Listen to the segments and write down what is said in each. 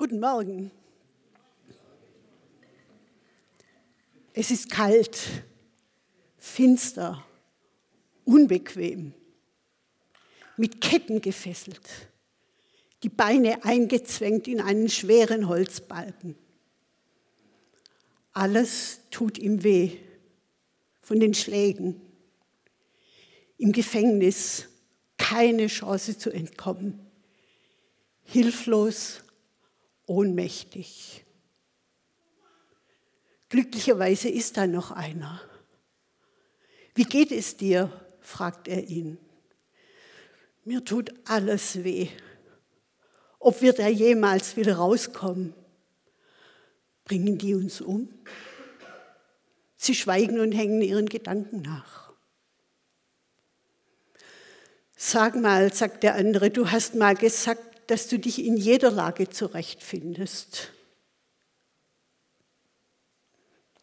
Guten Morgen. Es ist kalt, finster, unbequem, mit Ketten gefesselt, die Beine eingezwängt in einen schweren Holzbalken. Alles tut ihm weh von den Schlägen. Im Gefängnis keine Chance zu entkommen. Hilflos, ohnmächtig. Glücklicherweise ist da noch einer. Wie geht es dir? fragt er ihn. Mir tut alles weh. Ob wir da jemals wieder rauskommen? Bringen die uns um? Sie schweigen und hängen ihren Gedanken nach. Sag mal, sagt der andere, du hast mal gesagt, dass du dich in jeder Lage zurechtfindest.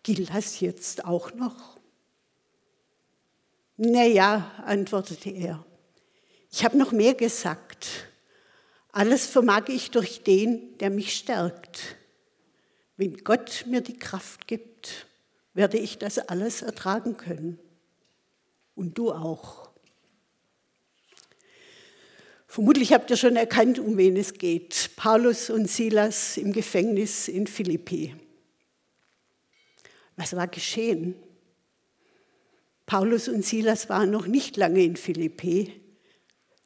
Gilt das jetzt auch noch? Naja, antwortete er, ich habe noch mehr gesagt. Alles vermag ich durch den, der mich stärkt. Wenn Gott mir die Kraft gibt, werde ich das alles ertragen können. Und du auch. Vermutlich habt ihr schon erkannt, um wen es geht. Paulus und Silas im Gefängnis in Philippi. Was war geschehen? Paulus und Silas waren noch nicht lange in Philippi.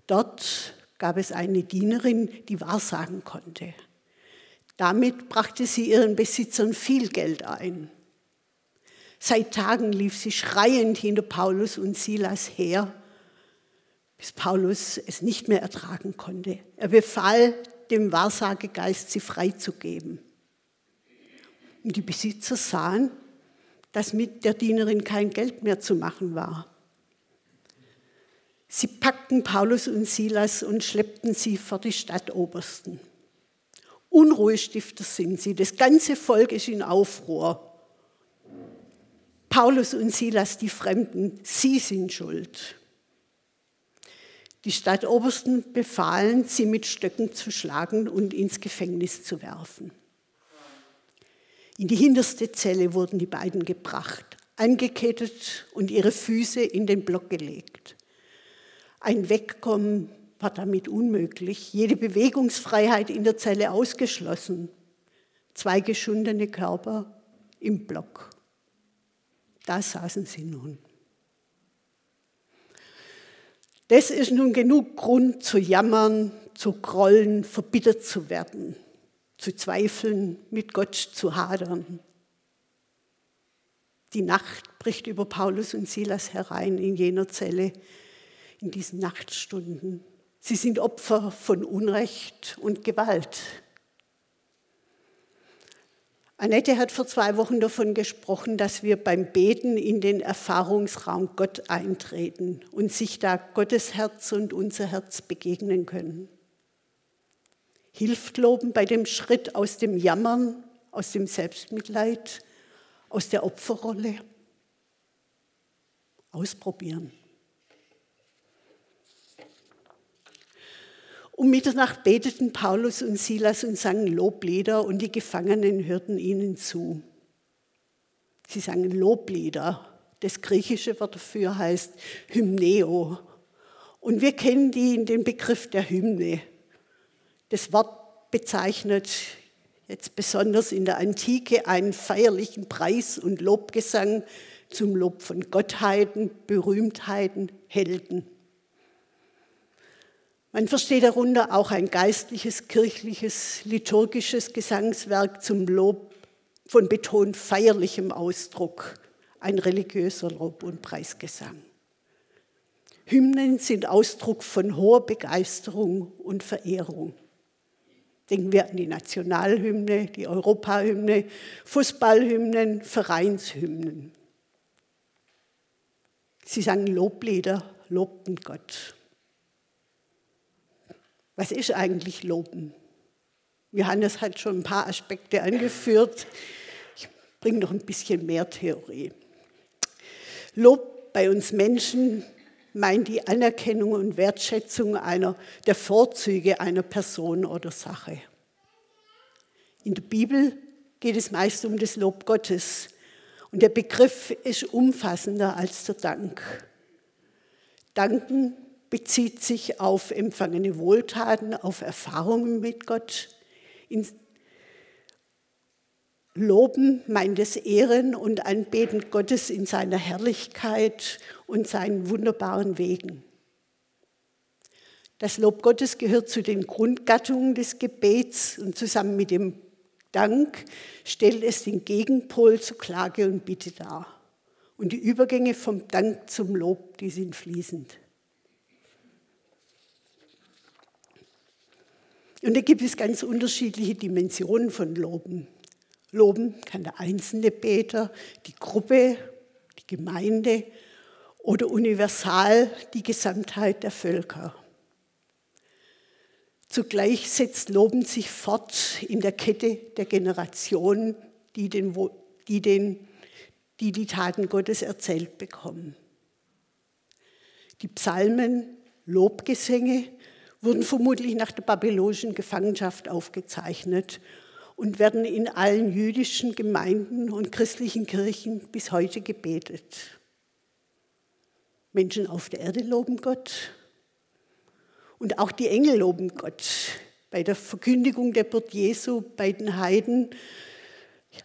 Dort gab es eine Dienerin, die wahrsagen konnte. Damit brachte sie ihren Besitzern viel Geld ein. Seit Tagen lief sie schreiend hinter Paulus und Silas her, bis Paulus es nicht mehr ertragen konnte. Er befahl dem Wahrsagegeist, sie freizugeben. Und die Besitzer sahen, dass mit der Dienerin kein Geld mehr zu machen war. Sie packten Paulus und Silas und schleppten sie vor die Stadtobersten. Unruhestifter sind sie, das ganze Volk ist in Aufruhr. Paulus und Silas, die Fremden, sie sind schuld. Die Stadtobersten befahlen, sie mit Stöcken zu schlagen und ins Gefängnis zu werfen. In die hinterste Zelle wurden die beiden gebracht, angekettet und ihre Füße in den Block gelegt. Ein Wegkommen war damit unmöglich, jede Bewegungsfreiheit in der Zelle ausgeschlossen. Zwei geschundene Körper im Block. Da saßen sie nun. Das ist nun genug Grund zu jammern, zu grollen, verbittert zu werden zu zweifeln, mit Gott zu hadern. Die Nacht bricht über Paulus und Silas herein in jener Zelle, in diesen Nachtstunden. Sie sind Opfer von Unrecht und Gewalt. Annette hat vor zwei Wochen davon gesprochen, dass wir beim Beten in den Erfahrungsraum Gott eintreten und sich da Gottes Herz und unser Herz begegnen können. Hilft Loben bei dem Schritt aus dem Jammern, aus dem Selbstmitleid, aus der Opferrolle? Ausprobieren. Um Mitternacht beteten Paulus und Silas und sangen Loblieder und die Gefangenen hörten ihnen zu. Sie sangen Loblieder. Das griechische Wort dafür heißt Hymneo. Und wir kennen die in den Begriff der Hymne. Das Wort bezeichnet jetzt besonders in der Antike einen feierlichen Preis- und Lobgesang zum Lob von Gottheiten, Berühmtheiten, Helden. Man versteht darunter auch ein geistliches, kirchliches, liturgisches Gesangswerk zum Lob von betont feierlichem Ausdruck, ein religiöser Lob- und Preisgesang. Hymnen sind Ausdruck von hoher Begeisterung und Verehrung. Denken wir an die Nationalhymne, die Europahymne, Fußballhymnen, Vereinshymnen. Sie sangen Loblieder, lobten Gott. Was ist eigentlich Loben? Johannes hat schon ein paar Aspekte angeführt. Ich bringe noch ein bisschen mehr Theorie. Lob bei uns Menschen meint die Anerkennung und Wertschätzung einer, der Vorzüge einer Person oder Sache. In der Bibel geht es meist um das Lob Gottes. Und der Begriff ist umfassender als der Dank. Danken bezieht sich auf empfangene Wohltaten, auf Erfahrungen mit Gott. In Loben meint es Ehren und Anbeten Gottes in seiner Herrlichkeit und seinen wunderbaren Wegen. Das Lob Gottes gehört zu den Grundgattungen des Gebets und zusammen mit dem Dank stellt es den Gegenpol zu Klage und Bitte dar. Und die Übergänge vom Dank zum Lob, die sind fließend. Und da gibt es ganz unterschiedliche Dimensionen von Loben. Loben kann der einzelne Beter, die Gruppe, die Gemeinde oder universal die Gesamtheit der Völker. Zugleich setzt Loben sich fort in der Kette der Generationen, die, den, die, den, die die Taten Gottes erzählt bekommen. Die Psalmen, Lobgesänge wurden vermutlich nach der babylonischen Gefangenschaft aufgezeichnet und werden in allen jüdischen Gemeinden und christlichen Kirchen bis heute gebetet. Menschen auf der Erde loben Gott, und auch die Engel loben Gott. Bei der Verkündigung der Geburt Jesu bei den Heiden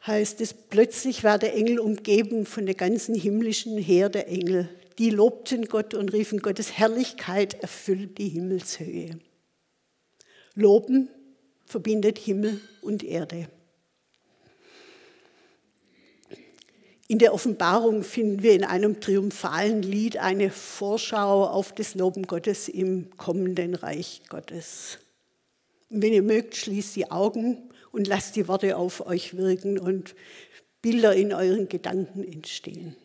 heißt es, plötzlich war der Engel umgeben von der ganzen himmlischen Heer der Engel. Die lobten Gott und riefen, Gottes Herrlichkeit erfüllt die Himmelshöhe. Loben verbindet Himmel und Erde. In der Offenbarung finden wir in einem triumphalen Lied eine Vorschau auf das Loben Gottes im kommenden Reich Gottes. Und wenn ihr mögt, schließt die Augen und lasst die Worte auf euch wirken und Bilder in euren Gedanken entstehen.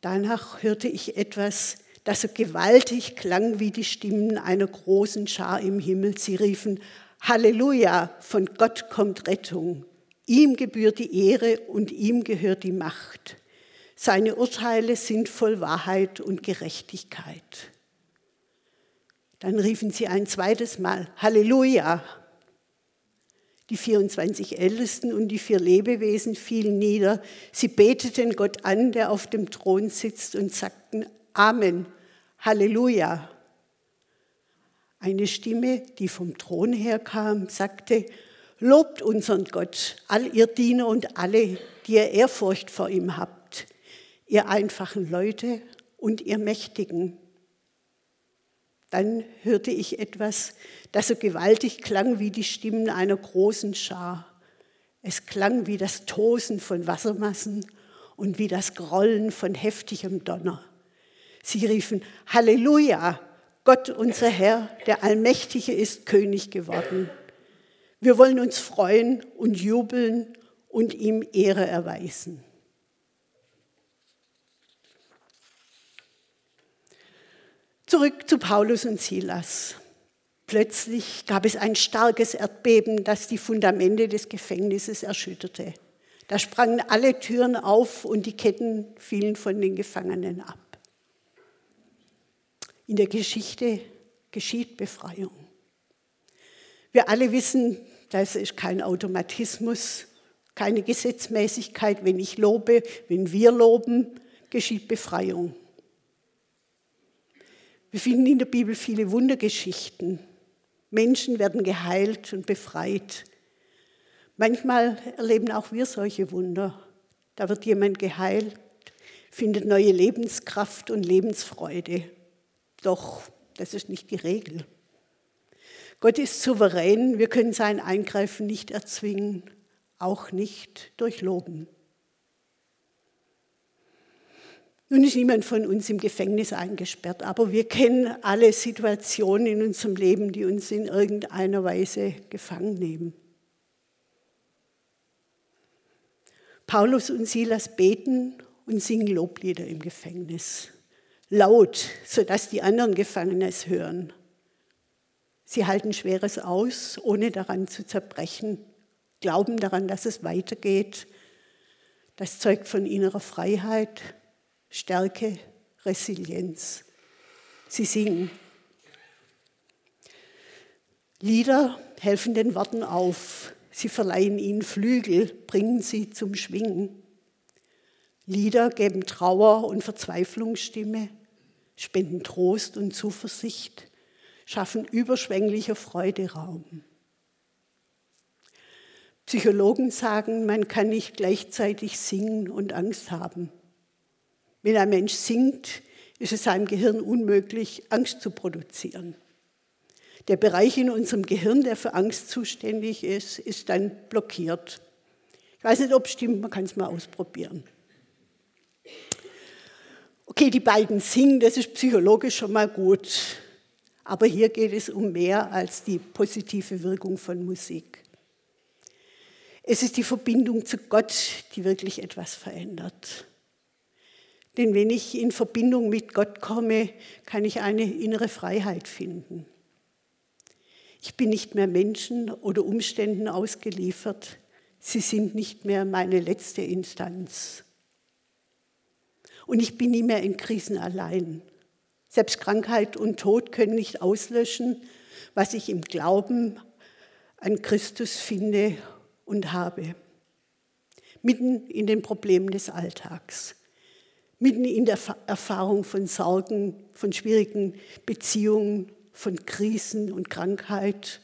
Danach hörte ich etwas, das so gewaltig klang wie die Stimmen einer großen Schar im Himmel. Sie riefen, Halleluja, von Gott kommt Rettung. Ihm gebührt die Ehre und ihm gehört die Macht. Seine Urteile sind voll Wahrheit und Gerechtigkeit. Dann riefen sie ein zweites Mal, Halleluja. Die 24 Ältesten und die vier Lebewesen fielen nieder. Sie beteten Gott an, der auf dem Thron sitzt, und sagten Amen, Halleluja. Eine Stimme, die vom Thron herkam, sagte, Lobt unseren Gott, all ihr Diener und alle, die ihr Ehrfurcht vor ihm habt, ihr einfachen Leute und ihr Mächtigen. Dann hörte ich etwas, das so gewaltig klang wie die Stimmen einer großen Schar. Es klang wie das Tosen von Wassermassen und wie das Grollen von heftigem Donner. Sie riefen, Halleluja, Gott unser Herr, der Allmächtige ist König geworden. Wir wollen uns freuen und jubeln und ihm Ehre erweisen. Zurück zu Paulus und Silas. Plötzlich gab es ein starkes Erdbeben, das die Fundamente des Gefängnisses erschütterte. Da sprangen alle Türen auf und die Ketten fielen von den Gefangenen ab. In der Geschichte geschieht Befreiung. Wir alle wissen, das ist kein Automatismus, keine Gesetzmäßigkeit. Wenn ich lobe, wenn wir loben, geschieht Befreiung. Wir finden in der Bibel viele Wundergeschichten. Menschen werden geheilt und befreit. Manchmal erleben auch wir solche Wunder. Da wird jemand geheilt, findet neue Lebenskraft und Lebensfreude. Doch das ist nicht die Regel. Gott ist souverän, wir können sein Eingreifen nicht erzwingen, auch nicht durch Loben. Nun ist niemand von uns im Gefängnis eingesperrt, aber wir kennen alle Situationen in unserem Leben, die uns in irgendeiner Weise gefangen nehmen. Paulus und Silas beten und singen Loblieder im Gefängnis, laut, sodass die anderen Gefangenen es hören. Sie halten Schweres aus, ohne daran zu zerbrechen, glauben daran, dass es weitergeht. Das zeugt von innerer Freiheit, Stärke, Resilienz. Sie singen. Lieder helfen den Worten auf. Sie verleihen ihnen Flügel, bringen sie zum Schwingen. Lieder geben Trauer und Verzweiflungsstimme, spenden Trost und Zuversicht, schaffen überschwängliche Freude Raum. Psychologen sagen, man kann nicht gleichzeitig singen und Angst haben. Wenn ein Mensch singt, ist es seinem Gehirn unmöglich, Angst zu produzieren. Der Bereich in unserem Gehirn, der für Angst zuständig ist, ist dann blockiert. Ich weiß nicht, ob es stimmt, man kann es mal ausprobieren. Okay, die beiden singen, das ist psychologisch schon mal gut. Aber hier geht es um mehr als die positive Wirkung von Musik. Es ist die Verbindung zu Gott, die wirklich etwas verändert. Denn wenn ich in Verbindung mit Gott komme, kann ich eine innere Freiheit finden. Ich bin nicht mehr Menschen oder Umständen ausgeliefert. Sie sind nicht mehr meine letzte Instanz. Und ich bin nie mehr in Krisen allein. Selbst Krankheit und Tod können nicht auslöschen, was ich im Glauben an Christus finde und habe. Mitten in den Problemen des Alltags, mitten in der Erfahrung von Sorgen, von schwierigen Beziehungen, von Krisen und Krankheit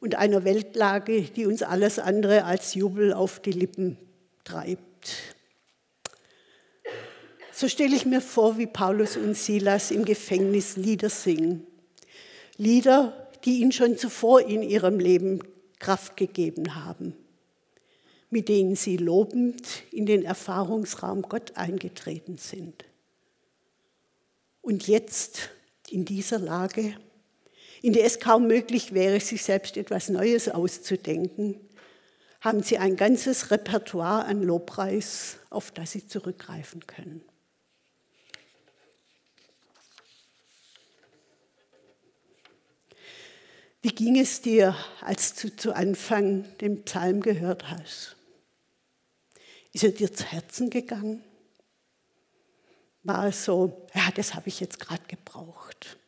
und einer Weltlage, die uns alles andere als Jubel auf die Lippen treibt. So stelle ich mir vor, wie Paulus und Silas im Gefängnis Lieder singen. Lieder, die ihnen schon zuvor in ihrem Leben Kraft gegeben haben, mit denen sie lobend in den Erfahrungsraum Gott eingetreten sind. Und jetzt in dieser Lage, in der es kaum möglich wäre, sich selbst etwas Neues auszudenken, haben sie ein ganzes Repertoire an Lobpreis, auf das sie zurückgreifen können. Wie ging es dir, als du zu Anfang den Psalm gehört hast? Ist er dir zu Herzen gegangen? War es so, ja, das habe ich jetzt gerade gebraucht?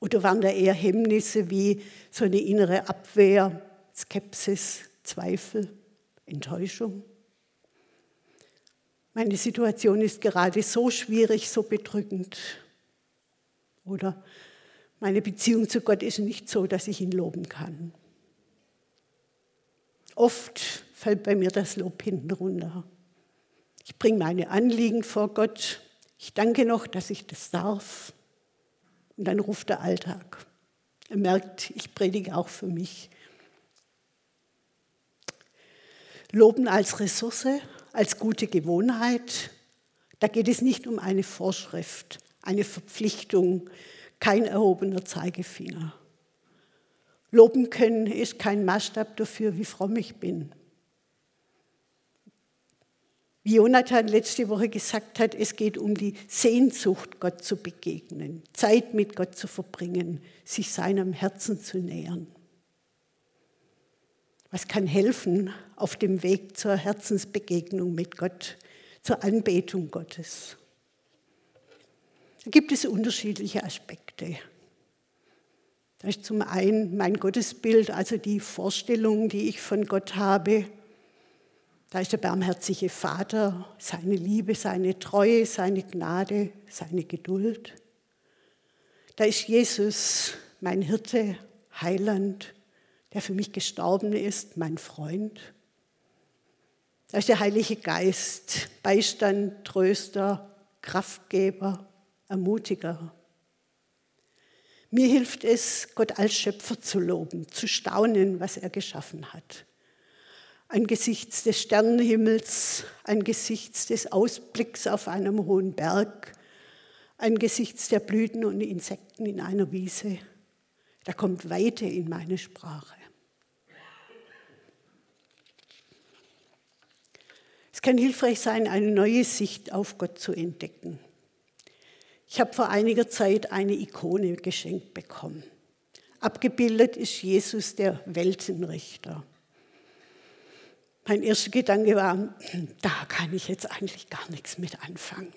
Oder waren da eher Hemmnisse wie so eine innere Abwehr, Skepsis, Zweifel, Enttäuschung? Meine Situation ist gerade so schwierig, so bedrückend. Oder meine Beziehung zu Gott ist nicht so, dass ich ihn loben kann. Oft fällt bei mir das Lob hinten runter. Ich bringe meine Anliegen vor Gott. Ich danke noch, dass ich das darf. Und dann ruft der Alltag. Er merkt, ich predige auch für mich. Loben als Ressource, als gute Gewohnheit. Da geht es nicht um eine Vorschrift, eine Verpflichtung, kein erhobener Zeigefinger. Loben können ist kein Maßstab dafür, wie fromm ich bin. Wie Jonathan letzte Woche gesagt hat, es geht um die Sehnsucht, Gott zu begegnen, Zeit mit Gott zu verbringen, sich seinem Herzen zu nähern. Was kann helfen auf dem Weg zur Herzensbegegnung mit Gott, zur Anbetung Gottes? Da gibt es unterschiedliche Aspekte. Da ist zum einen mein Gottesbild, also die Vorstellung, die ich von Gott habe. Da ist der barmherzige Vater, seine Liebe, seine Treue, seine Gnade, seine Geduld. Da ist Jesus, mein Hirte, Heiland, der für mich gestorben ist, mein Freund. Da ist der Heilige Geist, Beistand, Tröster, Kraftgeber, Ermutiger. Mir hilft es, Gott als Schöpfer zu loben, zu staunen, was er geschaffen hat. Angesichts des Sternenhimmels, angesichts des Ausblicks auf einem hohen Berg, angesichts der Blüten und Insekten in einer Wiese. Da kommt Weite in meine Sprache. Es kann hilfreich sein, eine neue Sicht auf Gott zu entdecken. Ich habe vor einiger Zeit eine Ikone geschenkt bekommen. Abgebildet ist Jesus, der Weltenrichter. Mein erster Gedanke war, da kann ich jetzt eigentlich gar nichts mit anfangen.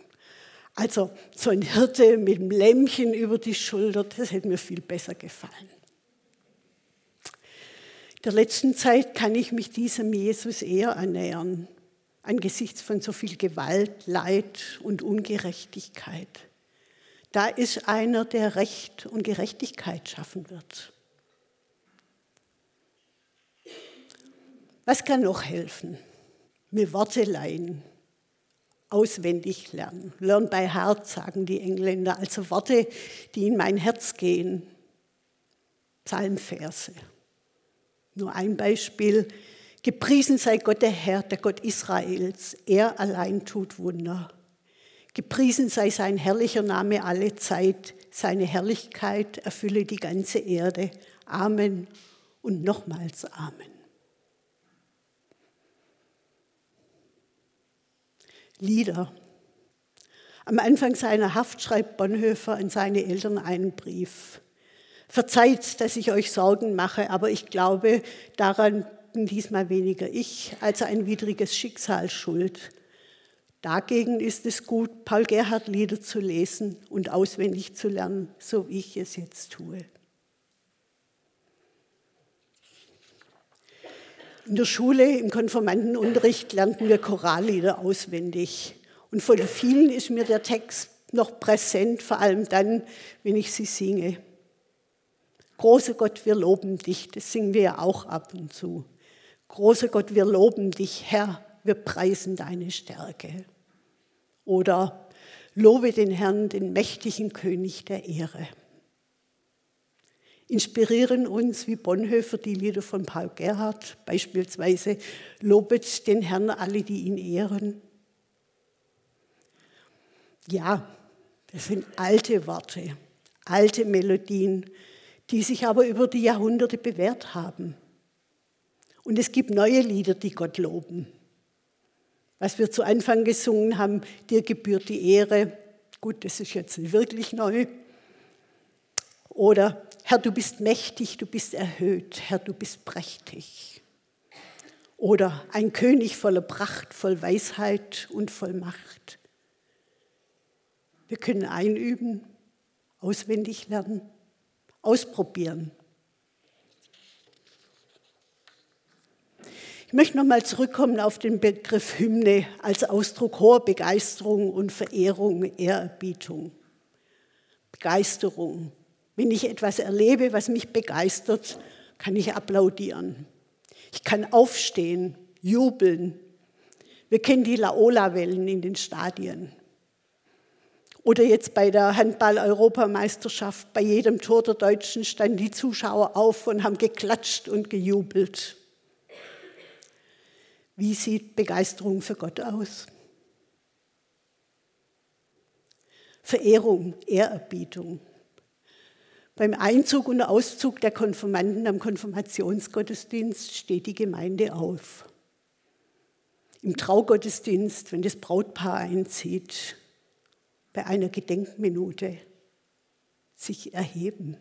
Also so ein Hirte mit einem Lämmchen über die Schulter, das hätte mir viel besser gefallen. der letzten Zeit kann ich mich diesem Jesus eher annähern, angesichts von so viel Gewalt, Leid und Ungerechtigkeit. Da ist einer, der Recht und Gerechtigkeit schaffen wird. Was kann noch helfen? Mir Worte leihen, auswendig lernen. Learn by heart, sagen die Engländer, also Worte, die in mein Herz gehen. Psalmverse. Nur ein Beispiel. Gepriesen sei Gott der Herr, der Gott Israels. Er allein tut Wunder. Gepriesen sei sein herrlicher Name alle Zeit. Seine Herrlichkeit erfülle die ganze Erde. Amen und nochmals Amen. Lieder. Am Anfang seiner Haft schreibt Bonhoeffer an seine Eltern einen Brief. Verzeiht, dass ich euch Sorgen mache, aber ich glaube, daran bin diesmal weniger ich als ein widriges Schicksal schuld. Dagegen ist es gut, Paul Gerhard Lieder zu lesen und auswendig zu lernen, so wie ich es jetzt tue. In der Schule, im Konformantenunterricht, lernten wir Chorallieder auswendig. Und von vielen ist mir der Text noch präsent, vor allem dann, wenn ich sie singe. Großer Gott, wir loben dich, das singen wir ja auch ab und zu. Großer Gott, wir loben dich, Herr, wir preisen deine Stärke. Oder lobe den Herrn, den mächtigen König der Ehre inspirieren uns wie Bonhoeffer die Lieder von Paul Gerhardt, beispielsweise Lobet den Herrn alle, die ihn ehren. Ja, das sind alte Worte, alte Melodien, die sich aber über die Jahrhunderte bewährt haben. Und es gibt neue Lieder, die Gott loben. Was wir zu Anfang gesungen haben, dir gebührt die Ehre. Gut, das ist jetzt wirklich neu. Oder Herr, du bist mächtig, du bist erhöht, Herr, du bist prächtig. Oder ein König voller Pracht, voll Weisheit und voll Macht. Wir können einüben, auswendig lernen, ausprobieren. Ich möchte nochmal zurückkommen auf den Begriff Hymne als Ausdruck hoher Begeisterung und Verehrung, Ehrerbietung. Begeisterung, wenn ich etwas erlebe, was mich begeistert, kann ich applaudieren. Ich kann aufstehen, jubeln. Wir kennen die Laola-Wellen in den Stadien. Oder jetzt bei der Handball-Europameisterschaft, bei jedem Tor der Deutschen standen die Zuschauer auf und haben geklatscht und gejubelt. Wie sieht Begeisterung für Gott aus? Verehrung, Ehrerbietung. Beim Einzug und Auszug der Konfirmanden am Konfirmationsgottesdienst steht die Gemeinde auf. Im Traugottesdienst, wenn das Brautpaar einzieht, bei einer Gedenkminute sich erheben.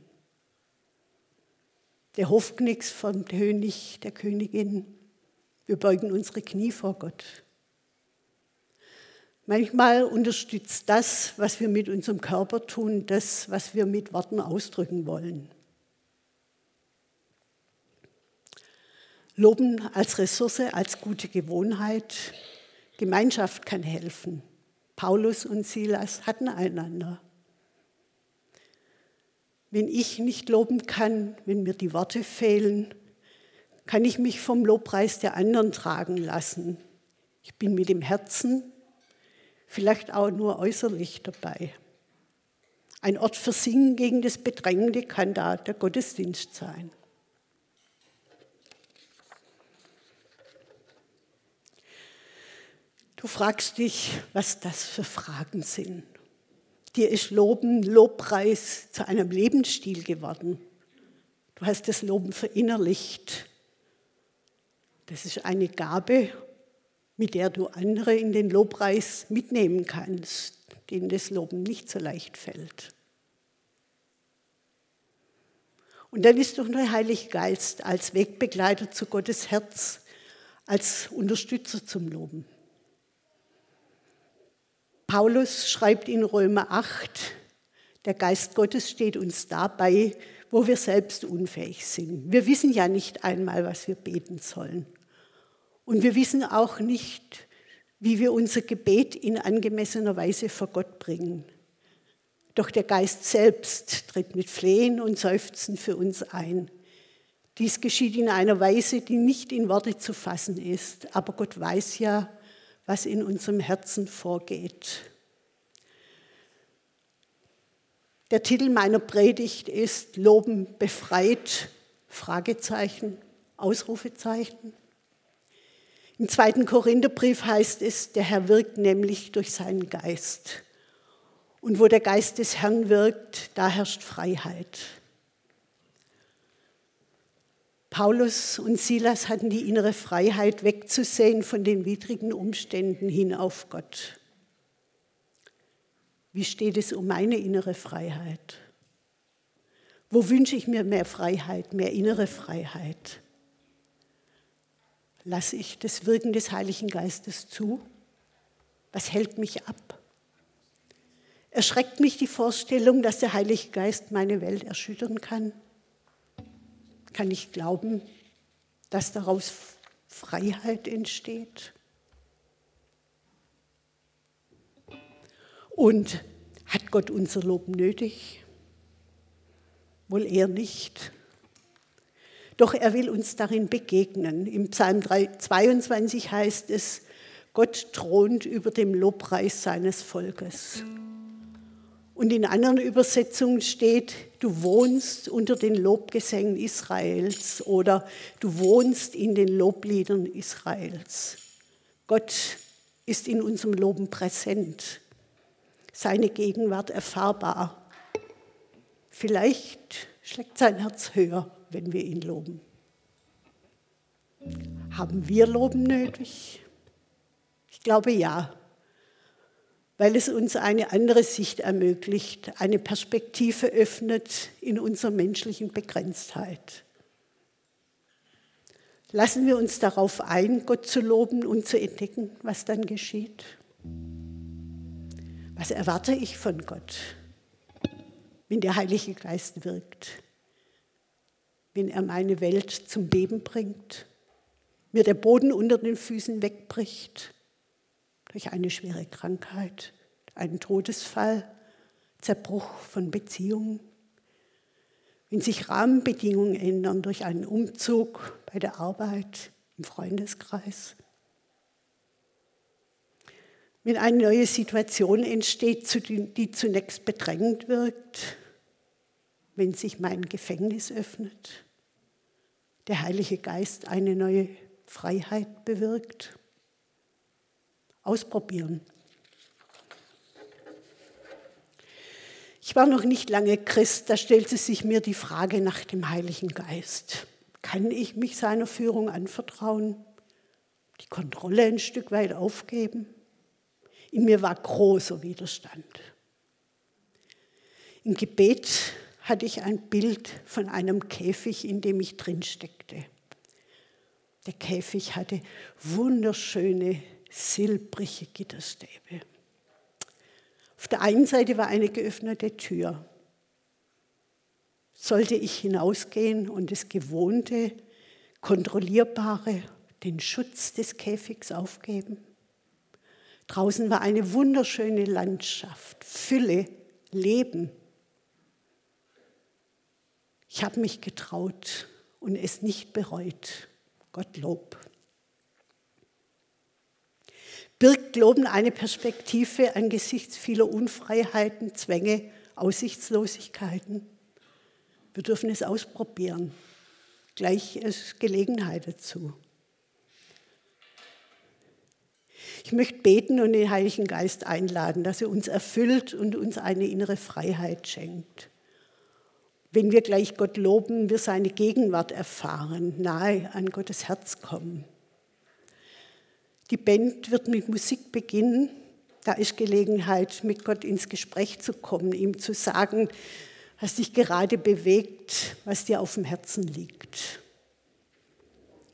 Der Hofknicks vom König, der Königin, wir beugen unsere Knie vor Gott. Manchmal unterstützt das, was wir mit unserem Körper tun, das, was wir mit Worten ausdrücken wollen. Loben als Ressource, als gute Gewohnheit. Gemeinschaft kann helfen. Paulus und Silas hatten einander. Wenn ich nicht loben kann, wenn mir die Worte fehlen, kann ich mich vom Lobpreis der anderen tragen lassen. Ich bin mit dem Herzen vielleicht auch nur äußerlich dabei. Ein Ort für Singen gegen das Bedrängende kann da der Gottesdienst sein. Du fragst dich, was das für Fragen sind. Dir ist Loben, Lobpreis zu einem Lebensstil geworden. Du hast das Loben verinnerlicht. Das ist eine Gabe mit der du andere in den Lobpreis mitnehmen kannst, denen das Loben nicht so leicht fällt. Und dann ist doch der Heilige Geist als Wegbegleiter zu Gottes Herz, als Unterstützer zum Loben. Paulus schreibt in Römer 8, der Geist Gottes steht uns dabei, wo wir selbst unfähig sind. Wir wissen ja nicht einmal, was wir beten sollen. Und wir wissen auch nicht, wie wir unser Gebet in angemessener Weise vor Gott bringen. Doch der Geist selbst tritt mit Flehen und Seufzen für uns ein. Dies geschieht in einer Weise, die nicht in Worte zu fassen ist, aber Gott weiß ja, was in unserem Herzen vorgeht. Der Titel meiner Predigt ist Loben befreit, Fragezeichen, Ausrufezeichen. Im zweiten Korintherbrief heißt es, der Herr wirkt nämlich durch seinen Geist. Und wo der Geist des Herrn wirkt, da herrscht Freiheit. Paulus und Silas hatten die innere Freiheit wegzusehen von den widrigen Umständen hin auf Gott. Wie steht es um meine innere Freiheit? Wo wünsche ich mir mehr Freiheit, mehr innere Freiheit? Lasse ich das Wirken des Heiligen Geistes zu? Was hält mich ab? Erschreckt mich die Vorstellung, dass der Heilige Geist meine Welt erschüttern kann? Kann ich glauben, dass daraus Freiheit entsteht? Und hat Gott unser Lob nötig? Wohl eher nicht. Doch er will uns darin begegnen. Im Psalm 22 heißt es, Gott thront über dem Lobpreis seines Volkes. Und in anderen Übersetzungen steht, du wohnst unter den Lobgesängen Israels oder du wohnst in den Lobliedern Israels. Gott ist in unserem Loben präsent, seine Gegenwart erfahrbar. Vielleicht schlägt sein Herz höher wenn wir ihn loben. Haben wir Loben nötig? Ich glaube ja, weil es uns eine andere Sicht ermöglicht, eine Perspektive öffnet in unserer menschlichen Begrenztheit. Lassen wir uns darauf ein, Gott zu loben und zu entdecken, was dann geschieht. Was erwarte ich von Gott, wenn der Heilige Geist wirkt? Wenn er meine Welt zum Beben bringt, mir der Boden unter den Füßen wegbricht durch eine schwere Krankheit, einen Todesfall, Zerbruch von Beziehungen, wenn sich Rahmenbedingungen ändern durch einen Umzug bei der Arbeit, im Freundeskreis. Wenn eine neue Situation entsteht, die zunächst bedrängend wirkt, wenn sich mein Gefängnis öffnet, der Heilige Geist eine neue Freiheit bewirkt. Ausprobieren. Ich war noch nicht lange Christ, da stellte sich mir die Frage nach dem Heiligen Geist. Kann ich mich seiner Führung anvertrauen? Die Kontrolle ein Stück weit aufgeben? In mir war großer Widerstand. Im Gebet hatte ich ein Bild von einem Käfig, in dem ich drin steckte. Der Käfig hatte wunderschöne silbrige Gitterstäbe. Auf der einen Seite war eine geöffnete Tür. Sollte ich hinausgehen und das Gewohnte, Kontrollierbare, den Schutz des Käfigs aufgeben? Draußen war eine wunderschöne Landschaft, Fülle, Leben. Ich habe mich getraut und es nicht bereut. Gottlob. Birgt Loben eine Perspektive angesichts vieler Unfreiheiten, Zwänge, Aussichtslosigkeiten? Wir dürfen es ausprobieren. Gleich ist Gelegenheit dazu. Ich möchte beten und den Heiligen Geist einladen, dass er uns erfüllt und uns eine innere Freiheit schenkt. Wenn wir gleich Gott loben, wir seine Gegenwart erfahren, nahe an Gottes Herz kommen. Die Band wird mit Musik beginnen. Da ist Gelegenheit, mit Gott ins Gespräch zu kommen, ihm zu sagen, was dich gerade bewegt, was dir auf dem Herzen liegt.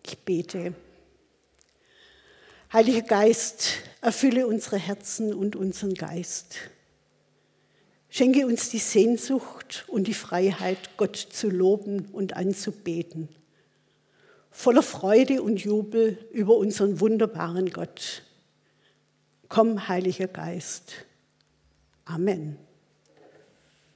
Ich bete. Heiliger Geist, erfülle unsere Herzen und unseren Geist. Schenke uns die Sehnsucht und die Freiheit, Gott zu loben und anzubeten. Voller Freude und Jubel über unseren wunderbaren Gott. Komm, Heiliger Geist. Amen.